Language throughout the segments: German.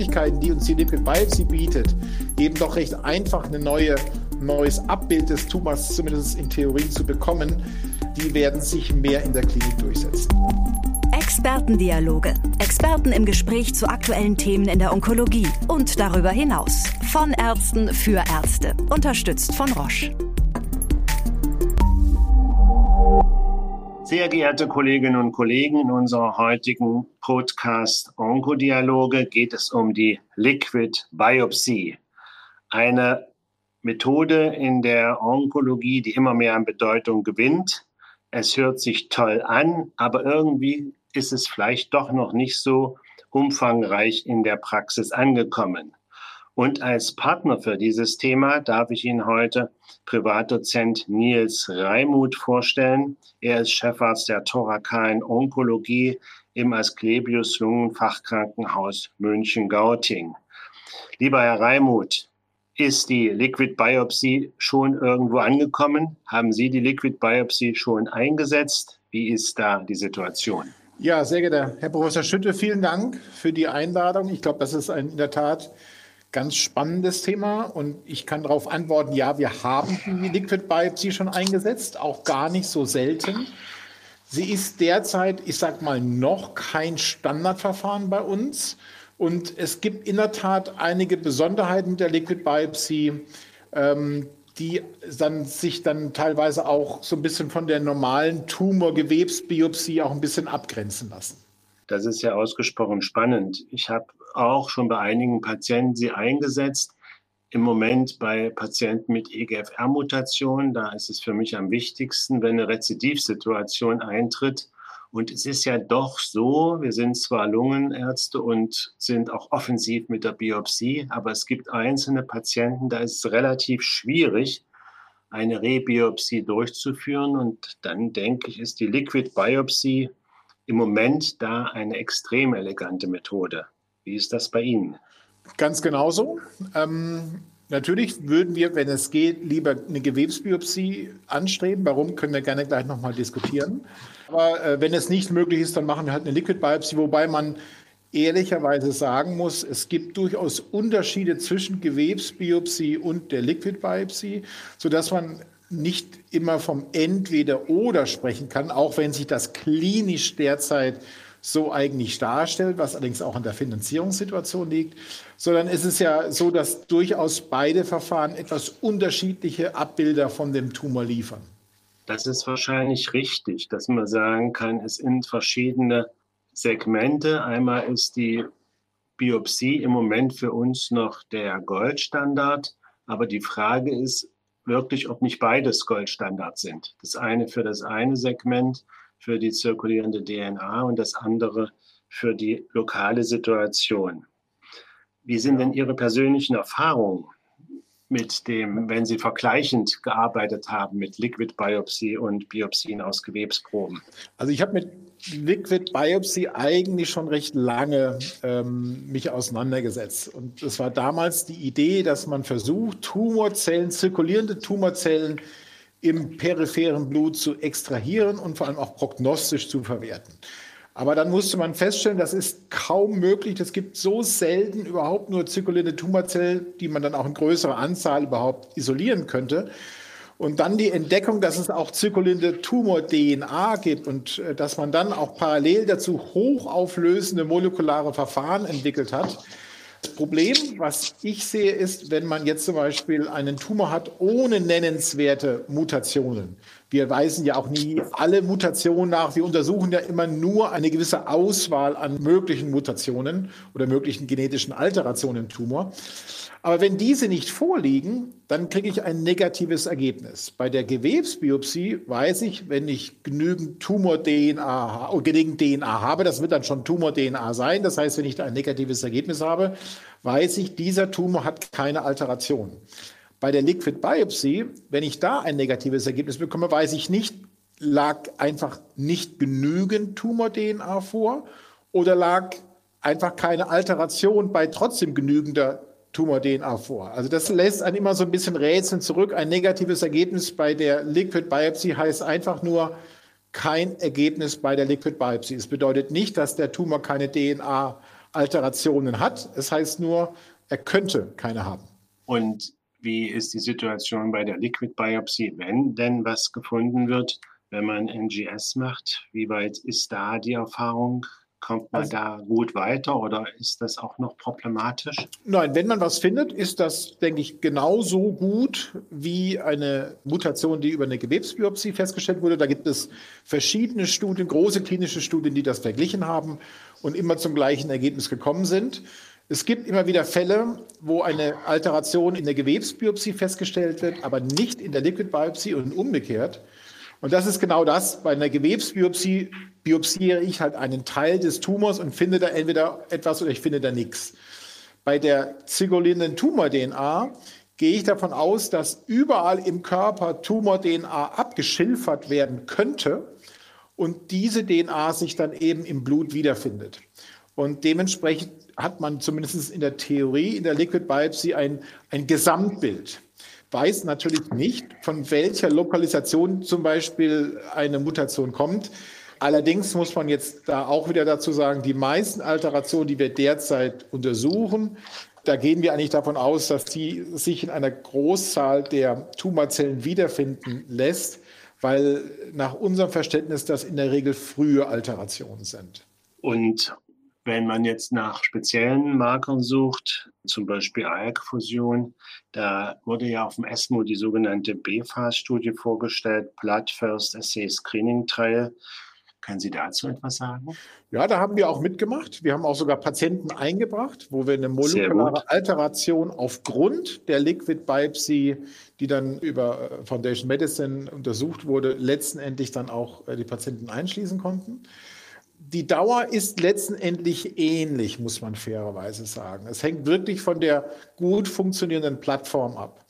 Möglichkeiten, die uns die Liquid Biopsy bietet, eben doch recht einfach ein neue, neues Abbild des Tumors zumindest in Theorie zu bekommen, die werden sich mehr in der Klinik durchsetzen. Expertendialoge. Experten im Gespräch zu aktuellen Themen in der Onkologie und darüber hinaus. Von Ärzten für Ärzte. Unterstützt von Roche. Sehr geehrte Kolleginnen und Kollegen, in unserer heutigen Podcast Onkodialoge geht es um die Liquid Biopsy. Eine Methode in der Onkologie, die immer mehr an Bedeutung gewinnt. Es hört sich toll an, aber irgendwie ist es vielleicht doch noch nicht so umfangreich in der Praxis angekommen. Und als Partner für dieses Thema darf ich Ihnen heute Privatdozent Nils Reimuth vorstellen. Er ist Chefarzt der thorakalen Onkologie im Asklepios Lungenfachkrankenhaus München-Gauting. Lieber Herr Reimuth, ist die Liquid Biopsy schon irgendwo angekommen? Haben Sie die Liquid Biopsy schon eingesetzt? Wie ist da die Situation? Ja, sehr geehrter Herr Professor Schütte, vielen Dank für die Einladung. Ich glaube, das ist ein, in der Tat ganz spannendes Thema und ich kann darauf antworten, ja, wir haben die Liquid Biopsy schon eingesetzt, auch gar nicht so selten. Sie ist derzeit, ich sage mal, noch kein Standardverfahren bei uns und es gibt in der Tat einige Besonderheiten der Liquid Biopsy, ähm, die dann sich dann teilweise auch so ein bisschen von der normalen Tumorgewebsbiopsie auch ein bisschen abgrenzen lassen. Das ist ja ausgesprochen spannend. Ich habe auch schon bei einigen Patienten sie eingesetzt. Im Moment bei Patienten mit EGFR-Mutation, da ist es für mich am wichtigsten, wenn eine Rezidivsituation eintritt. Und es ist ja doch so, wir sind zwar Lungenärzte und sind auch offensiv mit der Biopsie, aber es gibt einzelne Patienten, da ist es relativ schwierig, eine Rebiopsie durchzuführen. Und dann denke ich, ist die Liquid Biopsie im Moment da eine extrem elegante Methode. Wie ist das bei Ihnen? Ganz genauso. Ähm, natürlich würden wir, wenn es geht, lieber eine Gewebsbiopsie anstreben. Warum, können wir gerne gleich nochmal diskutieren. Aber äh, wenn es nicht möglich ist, dann machen wir halt eine Liquid Biopsie, wobei man ehrlicherweise sagen muss, es gibt durchaus Unterschiede zwischen Gewebsbiopsie und der Liquid Biopsie, sodass man nicht immer vom Entweder-Oder sprechen kann, auch wenn sich das klinisch derzeit so eigentlich darstellt, was allerdings auch an der Finanzierungssituation liegt, sondern es ist ja so, dass durchaus beide Verfahren etwas unterschiedliche Abbilder von dem Tumor liefern. Das ist wahrscheinlich richtig, dass man sagen kann, es sind verschiedene Segmente. Einmal ist die Biopsie im Moment für uns noch der Goldstandard, aber die Frage ist wirklich, ob nicht beides Goldstandard sind. Das eine für das eine Segment, für die zirkulierende DNA und das andere für die lokale Situation. Wie sind denn Ihre persönlichen Erfahrungen mit dem, wenn Sie vergleichend gearbeitet haben mit Liquid Biopsy und Biopsien aus Gewebsproben? Also ich habe mit Liquid Biopsy eigentlich schon recht lange ähm, mich auseinandergesetzt. Und es war damals die Idee, dass man versucht, Tumorzellen, zirkulierende Tumorzellen im peripheren Blut zu extrahieren und vor allem auch prognostisch zu verwerten. Aber dann musste man feststellen, das ist kaum möglich. Es gibt so selten überhaupt nur zirkulierende Tumorzellen, die man dann auch in größerer Anzahl überhaupt isolieren könnte. Und dann die Entdeckung, dass es auch zirkulierende Tumor-DNA gibt und äh, dass man dann auch parallel dazu hochauflösende molekulare Verfahren entwickelt hat, das Problem, was ich sehe, ist, wenn man jetzt zum Beispiel einen Tumor hat ohne nennenswerte Mutationen. Wir weisen ja auch nie alle Mutationen nach. Wir untersuchen ja immer nur eine gewisse Auswahl an möglichen Mutationen oder möglichen genetischen Alterationen im Tumor. Aber wenn diese nicht vorliegen, dann kriege ich ein negatives Ergebnis. Bei der Gewebsbiopsie weiß ich, wenn ich genügend Tumor-DNA oder genügend DNA habe, das wird dann schon Tumor-DNA sein. Das heißt, wenn ich da ein negatives Ergebnis habe, weiß ich, dieser Tumor hat keine Alteration. Bei der Liquid Biopsy, wenn ich da ein negatives Ergebnis bekomme, weiß ich nicht, lag einfach nicht genügend Tumor-DNA vor oder lag einfach keine Alteration bei trotzdem genügender Tumor-DNA vor. Also das lässt einen immer so ein bisschen rätseln zurück. Ein negatives Ergebnis bei der Liquid Biopsy heißt einfach nur kein Ergebnis bei der Liquid Biopsy. Es bedeutet nicht, dass der Tumor keine DNA Alterationen hat. Es heißt nur, er könnte keine haben. Und wie ist die Situation bei der Liquid Biopsy, wenn denn was gefunden wird, wenn man NGS macht? Wie weit ist da die Erfahrung? Kommt man also, da gut weiter oder ist das auch noch problematisch? Nein, wenn man was findet, ist das, denke ich, genauso gut wie eine Mutation, die über eine Gewebsbiopsie festgestellt wurde. Da gibt es verschiedene Studien, große klinische Studien, die das verglichen haben und immer zum gleichen Ergebnis gekommen sind. Es gibt immer wieder Fälle, wo eine Alteration in der Gewebsbiopsie festgestellt wird, aber nicht in der Liquid Biopsie und umgekehrt. Und das ist genau das. Bei einer Gewebsbiopsie biopsiere ich halt einen Teil des Tumors und finde da entweder etwas oder ich finde da nichts. Bei der zirkulierenden Tumor-DNA gehe ich davon aus, dass überall im Körper Tumor-DNA abgeschilfert werden könnte und diese DNA sich dann eben im Blut wiederfindet. Und dementsprechend hat man zumindest in der Theorie, in der Liquid Biopsy ein, ein Gesamtbild weiß natürlich nicht, von welcher Lokalisation zum Beispiel eine Mutation kommt. Allerdings muss man jetzt da auch wieder dazu sagen, die meisten Alterationen, die wir derzeit untersuchen, da gehen wir eigentlich davon aus, dass die sich in einer Großzahl der Tumorzellen wiederfinden lässt, weil nach unserem Verständnis das in der Regel frühe Alterationen sind. Und wenn man jetzt nach speziellen Markern sucht, zum Beispiel ALK-Fusion, da wurde ja auf dem ESMO die sogenannte BFAS-Studie vorgestellt, Blood First Assay Screening Trial. Können Sie dazu etwas sagen? Ja, da haben wir auch mitgemacht. Wir haben auch sogar Patienten eingebracht, wo wir eine molekulare Alteration aufgrund der Liquid Biopsy, die dann über äh, Foundation Medicine untersucht wurde, letztendlich dann auch äh, die Patienten einschließen konnten die Dauer ist letztendlich ähnlich, muss man fairerweise sagen. Es hängt wirklich von der gut funktionierenden Plattform ab.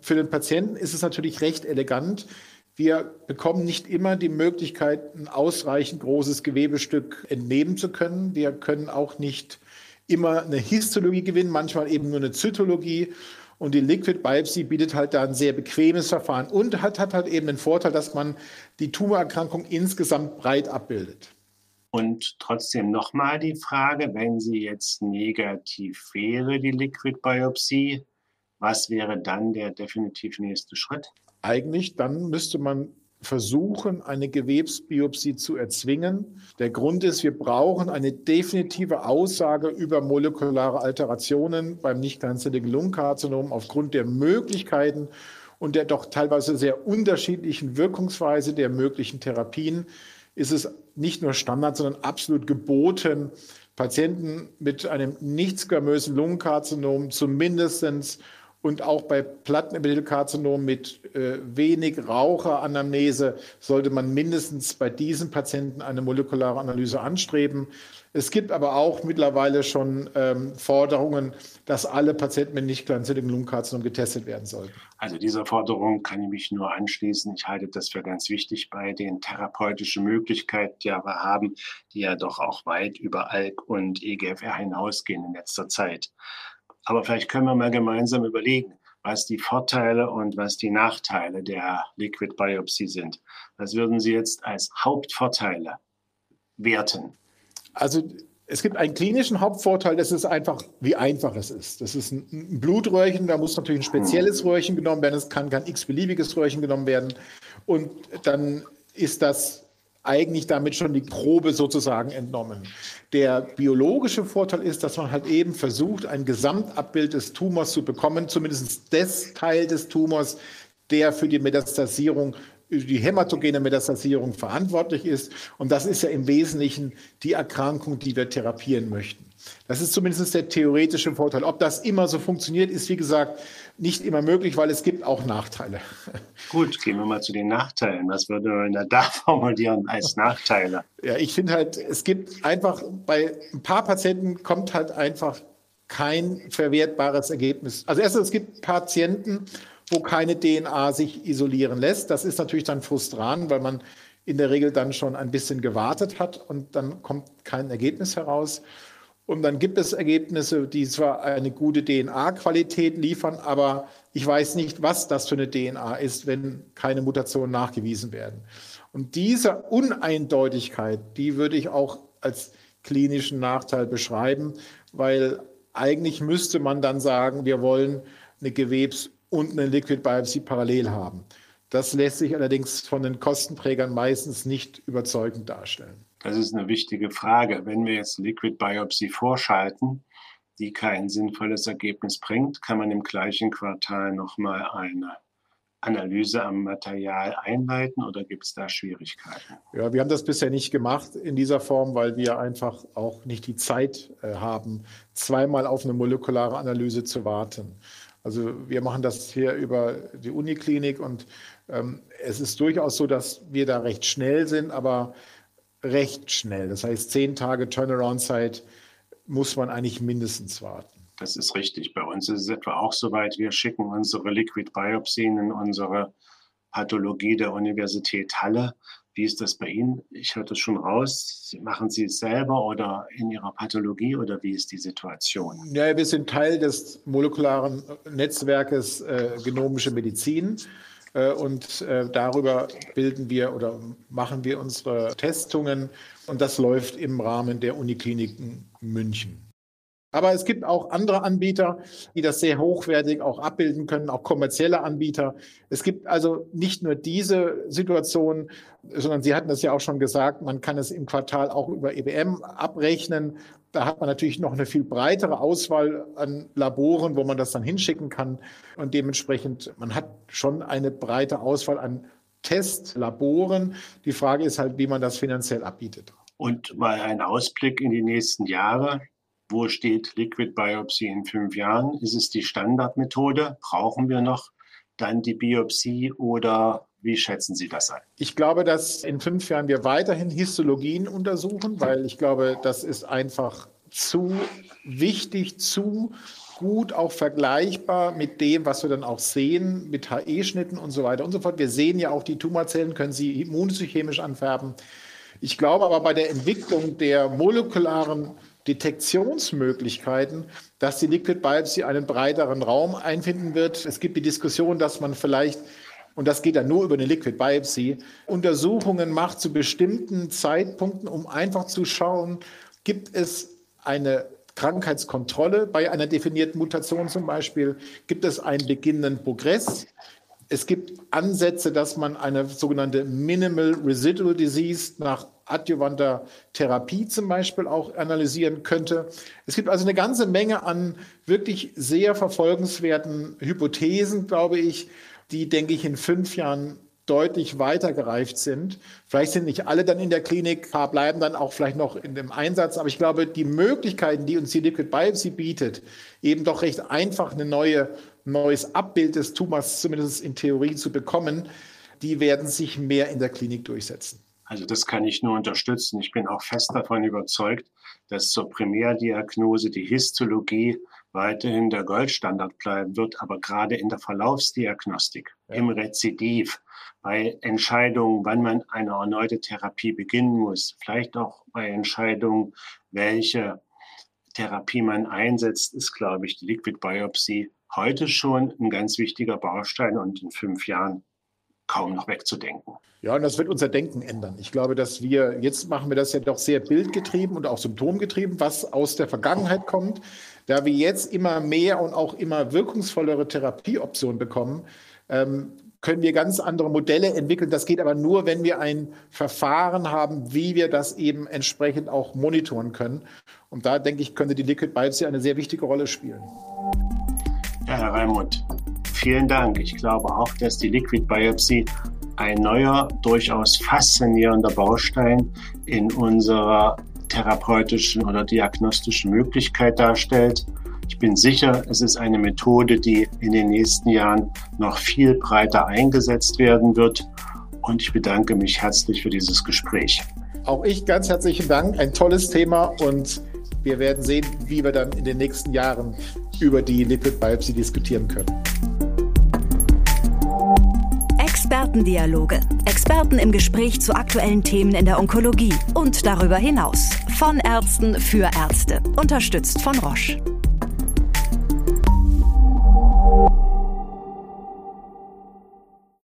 Für den Patienten ist es natürlich recht elegant. Wir bekommen nicht immer die Möglichkeit, ein ausreichend großes Gewebestück entnehmen zu können. Wir können auch nicht immer eine Histologie gewinnen, manchmal eben nur eine Zytologie. Und die Liquid Biopsy bietet halt da ein sehr bequemes Verfahren und hat, hat halt eben den Vorteil, dass man die Tumorerkrankung insgesamt breit abbildet. Und trotzdem nochmal die Frage, wenn sie jetzt negativ wäre, die Liquid Biopsie, was wäre dann der definitiv nächste Schritt? Eigentlich dann müsste man versuchen, eine Gewebsbiopsie zu erzwingen. Der Grund ist, wir brauchen eine definitive Aussage über molekulare Alterationen beim nicht kleinzelligen Lungenkarzinom aufgrund der Möglichkeiten und der doch teilweise sehr unterschiedlichen Wirkungsweise der möglichen Therapien ist es nicht nur Standard, sondern absolut geboten, Patienten mit einem nicht squamösen Lungenkarzinom zumindest und auch bei Plattenepithelkarzinom mit äh, wenig Raucheranamnese sollte man mindestens bei diesen Patienten eine molekulare Analyse anstreben. Es gibt aber auch mittlerweile schon ähm, Forderungen, dass alle Patienten mit nicht kleinzelligem Lungenkarzinom getestet werden sollten. Also dieser Forderung kann ich mich nur anschließen. Ich halte das für ganz wichtig bei den therapeutischen Möglichkeiten, die wir haben, die ja doch auch weit über ALK und EGFR hinausgehen in letzter Zeit. Aber vielleicht können wir mal gemeinsam überlegen, was die Vorteile und was die Nachteile der Liquid Biopsy sind. Was würden Sie jetzt als Hauptvorteile werten? Also es gibt einen klinischen Hauptvorteil, das ist einfach, wie einfach es ist. Das ist ein Blutröhrchen, da muss natürlich ein spezielles Röhrchen genommen werden. Es kann kein x-beliebiges Röhrchen genommen werden. Und dann ist das eigentlich damit schon die Probe sozusagen entnommen. Der biologische Vorteil ist, dass man halt eben versucht, ein Gesamtabbild des Tumors zu bekommen, zumindest des Teil des Tumors, der für die Metastasierung die hämatogene Metastasierung verantwortlich ist. Und das ist ja im Wesentlichen die Erkrankung, die wir therapieren möchten. Das ist zumindest der theoretische Vorteil. Ob das immer so funktioniert, ist wie gesagt nicht immer möglich, weil es gibt auch Nachteile. Gut, gehen wir mal zu den Nachteilen. Was würde man da formulieren als Nachteile? Ja, ich finde halt, es gibt einfach bei ein paar Patienten kommt halt einfach kein verwertbares Ergebnis. Also erstens, es gibt Patienten, wo keine DNA sich isolieren lässt. Das ist natürlich dann frustrant, weil man in der Regel dann schon ein bisschen gewartet hat und dann kommt kein Ergebnis heraus. Und dann gibt es Ergebnisse, die zwar eine gute DNA-Qualität liefern, aber ich weiß nicht, was das für eine DNA ist, wenn keine Mutationen nachgewiesen werden. Und diese Uneindeutigkeit, die würde ich auch als klinischen Nachteil beschreiben, weil eigentlich müsste man dann sagen, wir wollen eine Gewebs- und eine Liquid Biopsy parallel haben. Das lässt sich allerdings von den Kostenträgern meistens nicht überzeugend darstellen. Das ist eine wichtige Frage. Wenn wir jetzt Liquid Biopsy vorschalten, die kein sinnvolles Ergebnis bringt, kann man im gleichen Quartal nochmal eine Analyse am Material einleiten oder gibt es da Schwierigkeiten? Ja, wir haben das bisher nicht gemacht in dieser Form, weil wir einfach auch nicht die Zeit äh, haben, zweimal auf eine molekulare Analyse zu warten. Also wir machen das hier über die Uniklinik und ähm, es ist durchaus so, dass wir da recht schnell sind, aber recht schnell. Das heißt, zehn Tage Turnaround-Zeit muss man eigentlich mindestens warten. Das ist richtig. Bei uns ist es etwa auch soweit. Wir schicken unsere Liquid Biopsien in unsere Pathologie der Universität Halle. Wie ist das bei Ihnen? Ich höre das schon raus. Machen Sie es selber oder in Ihrer Pathologie oder wie ist die Situation? Ja, wir sind Teil des molekularen Netzwerkes äh, Genomische Medizin. Äh, und äh, darüber bilden wir oder machen wir unsere Testungen. Und das läuft im Rahmen der Unikliniken München. Aber es gibt auch andere Anbieter, die das sehr hochwertig auch abbilden können, auch kommerzielle Anbieter. Es gibt also nicht nur diese Situation, sondern Sie hatten das ja auch schon gesagt, man kann es im Quartal auch über EBM abrechnen. Da hat man natürlich noch eine viel breitere Auswahl an Laboren, wo man das dann hinschicken kann. Und dementsprechend, man hat schon eine breite Auswahl an Testlaboren. Die Frage ist halt, wie man das finanziell abbietet. Und mal ein Ausblick in die nächsten Jahre. Wo steht Liquid Biopsy in fünf Jahren? Ist es die Standardmethode? Brauchen wir noch dann die Biopsie oder wie schätzen Sie das ein? Ich glaube, dass in fünf Jahren wir weiterhin Histologien untersuchen, weil ich glaube, das ist einfach zu wichtig, zu gut auch vergleichbar mit dem, was wir dann auch sehen, mit HE-Schnitten und so weiter und so fort. Wir sehen ja auch, die Tumorzellen können sie immunsychemisch anfärben. Ich glaube aber bei der Entwicklung der molekularen Detektionsmöglichkeiten, dass die Liquid Biopsy einen breiteren Raum einfinden wird. Es gibt die Diskussion, dass man vielleicht, und das geht dann nur über eine Liquid Biopsy, Untersuchungen macht zu bestimmten Zeitpunkten, um einfach zu schauen, gibt es eine Krankheitskontrolle bei einer definierten Mutation zum Beispiel, gibt es einen beginnenden Progress, es gibt Ansätze, dass man eine sogenannte Minimal Residual Disease nach adjuvanter Therapie zum Beispiel auch analysieren könnte. Es gibt also eine ganze Menge an wirklich sehr verfolgenswerten Hypothesen, glaube ich, die, denke ich, in fünf Jahren deutlich weitergereift sind. Vielleicht sind nicht alle dann in der Klinik, ein paar bleiben dann auch vielleicht noch in dem Einsatz. Aber ich glaube, die Möglichkeiten, die uns die Liquid Biopsy bietet, eben doch recht einfach ein neue, neues Abbild des Tumors zumindest in Theorie zu bekommen, die werden sich mehr in der Klinik durchsetzen. Also das kann ich nur unterstützen. Ich bin auch fest davon überzeugt, dass zur Primärdiagnose die Histologie weiterhin der Goldstandard bleiben wird, aber gerade in der Verlaufsdiagnostik, ja. im Rezidiv, bei Entscheidungen, wann man eine erneute Therapie beginnen muss, vielleicht auch bei Entscheidungen, welche Therapie man einsetzt, ist, glaube ich, die Liquid Biopsy heute schon ein ganz wichtiger Baustein und in fünf Jahren kaum noch wegzudenken. Ja, und das wird unser Denken ändern. Ich glaube, dass wir, jetzt machen wir das ja doch sehr bildgetrieben und auch symptomgetrieben, was aus der Vergangenheit kommt. Da wir jetzt immer mehr und auch immer wirkungsvollere Therapieoptionen bekommen, ähm, können wir ganz andere Modelle entwickeln. Das geht aber nur, wenn wir ein Verfahren haben, wie wir das eben entsprechend auch monitoren können. Und da denke ich, könnte die Liquid Biopsy eine sehr wichtige Rolle spielen. Ja, Herr Raimund, vielen Dank. Ich glaube auch, dass die Liquid Biopsy ein neuer, durchaus faszinierender Baustein in unserer therapeutischen oder diagnostischen Möglichkeit darstellt. Ich bin sicher, es ist eine Methode, die in den nächsten Jahren noch viel breiter eingesetzt werden wird. Und ich bedanke mich herzlich für dieses Gespräch. Auch ich ganz herzlichen Dank. Ein tolles Thema und wir werden sehen, wie wir dann in den nächsten Jahren über die Lipid Biopsy diskutieren können. Expertendialoge. Experten im Gespräch zu aktuellen Themen in der Onkologie und darüber hinaus. Von Ärzten für Ärzte. Unterstützt von Roche.